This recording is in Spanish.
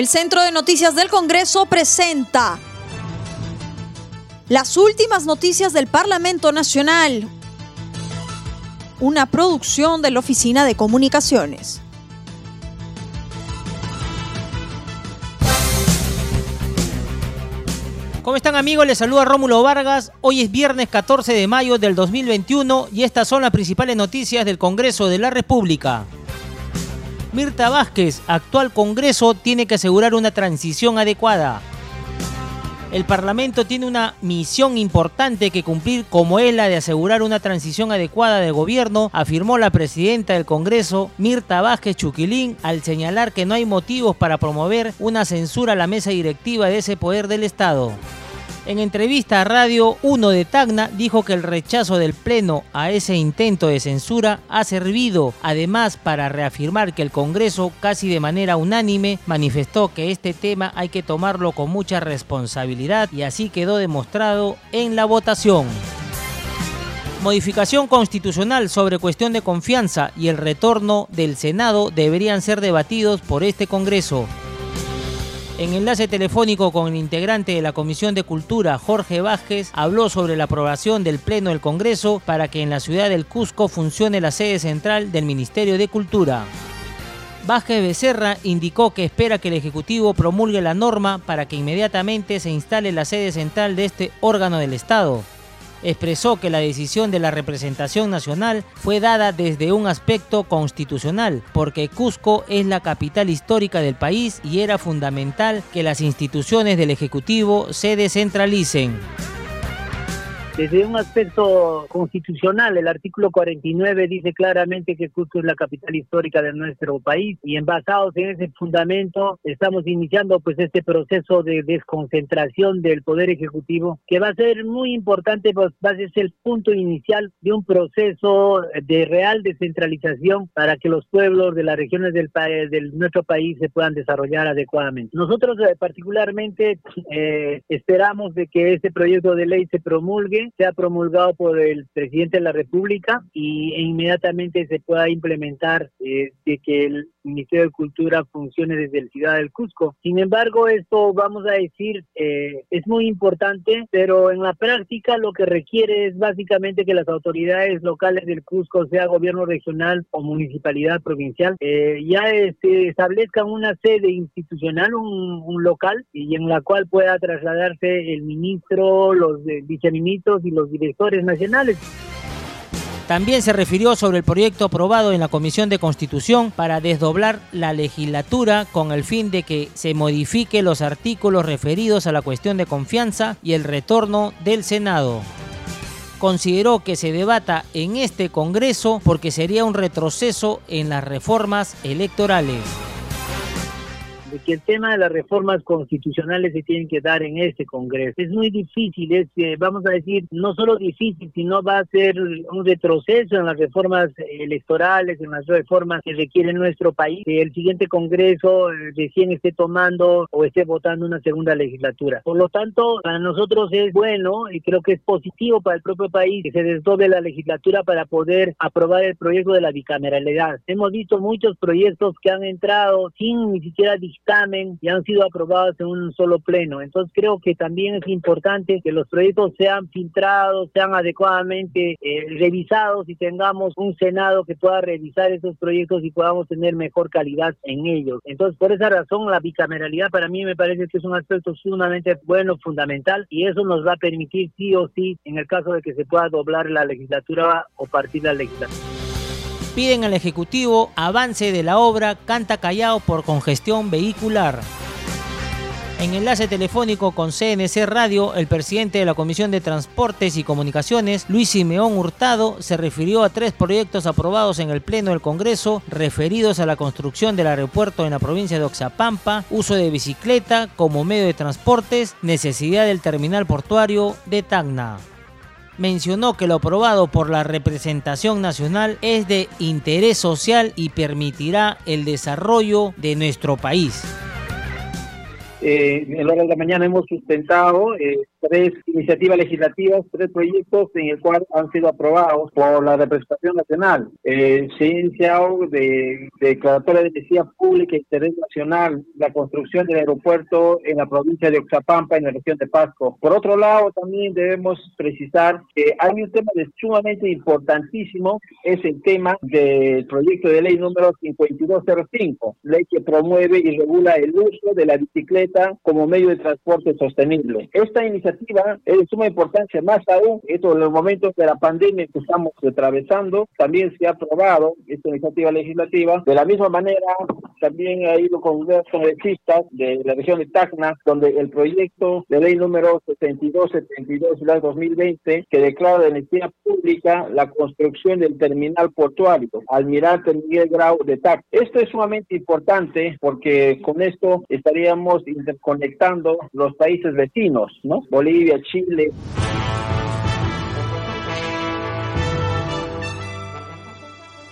El Centro de Noticias del Congreso presenta las últimas noticias del Parlamento Nacional, una producción de la Oficina de Comunicaciones. ¿Cómo están amigos? Les saluda Rómulo Vargas. Hoy es viernes 14 de mayo del 2021 y estas son las principales noticias del Congreso de la República. Mirta Vázquez, actual Congreso, tiene que asegurar una transición adecuada. El Parlamento tiene una misión importante que cumplir como es la de asegurar una transición adecuada de gobierno, afirmó la presidenta del Congreso, Mirta Vázquez Chuquilín, al señalar que no hay motivos para promover una censura a la mesa directiva de ese poder del Estado. En entrevista a Radio 1 de Tacna dijo que el rechazo del Pleno a ese intento de censura ha servido además para reafirmar que el Congreso casi de manera unánime manifestó que este tema hay que tomarlo con mucha responsabilidad y así quedó demostrado en la votación. Modificación constitucional sobre cuestión de confianza y el retorno del Senado deberían ser debatidos por este Congreso. En enlace telefónico con el integrante de la Comisión de Cultura, Jorge Vázquez, habló sobre la aprobación del Pleno del Congreso para que en la ciudad del Cusco funcione la sede central del Ministerio de Cultura. Vázquez Becerra indicó que espera que el Ejecutivo promulgue la norma para que inmediatamente se instale la sede central de este órgano del Estado expresó que la decisión de la representación nacional fue dada desde un aspecto constitucional, porque Cusco es la capital histórica del país y era fundamental que las instituciones del Ejecutivo se descentralicen. Desde un aspecto constitucional, el artículo 49 dice claramente que Cusco es la capital histórica de nuestro país y en basados en ese fundamento estamos iniciando pues este proceso de desconcentración del poder ejecutivo que va a ser muy importante, pues va a ser el punto inicial de un proceso de real descentralización para que los pueblos de las regiones del, de nuestro país se puedan desarrollar adecuadamente. Nosotros eh, particularmente eh, esperamos de que este proyecto de ley se promulgue sea promulgado por el presidente de la República y e inmediatamente se pueda implementar eh, de que el Ministerio de Cultura funcione desde la ciudad del Cusco. Sin embargo, esto vamos a decir eh, es muy importante, pero en la práctica lo que requiere es básicamente que las autoridades locales del Cusco, sea gobierno regional o municipalidad provincial, eh, ya este, establezcan una sede institucional, un, un, local, y en la cual pueda trasladarse el ministro, los viceministros y los directores nacionales. También se refirió sobre el proyecto aprobado en la Comisión de Constitución para desdoblar la legislatura con el fin de que se modifique los artículos referidos a la cuestión de confianza y el retorno del Senado. Consideró que se debata en este Congreso porque sería un retroceso en las reformas electorales de que el tema de las reformas constitucionales se tienen que dar en este Congreso. Es muy difícil, es, vamos a decir, no solo difícil, sino va a ser un retroceso en las reformas electorales, en las reformas que requiere nuestro país, el siguiente Congreso eh, recién esté tomando o esté votando una segunda legislatura. Por lo tanto, para nosotros es bueno y creo que es positivo para el propio país que se desdoble la legislatura para poder aprobar el proyecto de la bicameralidad. Hemos visto muchos proyectos que han entrado sin ni siquiera y han sido aprobados en un solo pleno. Entonces creo que también es importante que los proyectos sean filtrados, sean adecuadamente eh, revisados y tengamos un Senado que pueda revisar esos proyectos y podamos tener mejor calidad en ellos. Entonces por esa razón la bicameralidad para mí me parece que es un aspecto sumamente bueno, fundamental y eso nos va a permitir sí o sí en el caso de que se pueda doblar la legislatura o partir la legislatura piden al Ejecutivo avance de la obra Canta Callao por congestión vehicular. En enlace telefónico con CNC Radio, el presidente de la Comisión de Transportes y Comunicaciones, Luis Simeón Hurtado, se refirió a tres proyectos aprobados en el Pleno del Congreso referidos a la construcción del aeropuerto en la provincia de Oxapampa, uso de bicicleta como medio de transportes, necesidad del terminal portuario de Tacna mencionó que lo aprobado por la representación nacional es de interés social y permitirá el desarrollo de nuestro país. Eh, en la hora de la mañana hemos sustentado eh, tres iniciativas legislativas, tres proyectos en el cual han sido aprobados por la representación nacional. Eh, se ha iniciado de, declaratoria de necesidad pública e interés nacional la construcción del aeropuerto en la provincia de Oxapampa, en la región de Pasco. Por otro lado, también debemos precisar que hay un tema sumamente importantísimo, es el tema del proyecto de ley número 5205, ley que promueve y regula el uso de la bicicleta como medio de transporte sostenible. Esta iniciativa es de suma importancia, más aún, esto en los momentos de la pandemia que estamos atravesando, también se ha aprobado esta iniciativa legislativa. De la misma manera, también ha ido con congresistas de la región de Tacna, donde el proyecto de ley número 6272 de 2020, que declara de necesidad pública la construcción del terminal portuario Almirante Miguel Grau de TAC. Esto es sumamente importante porque con esto estaríamos interconectando los países vecinos, ¿no? Bolivia, Chile.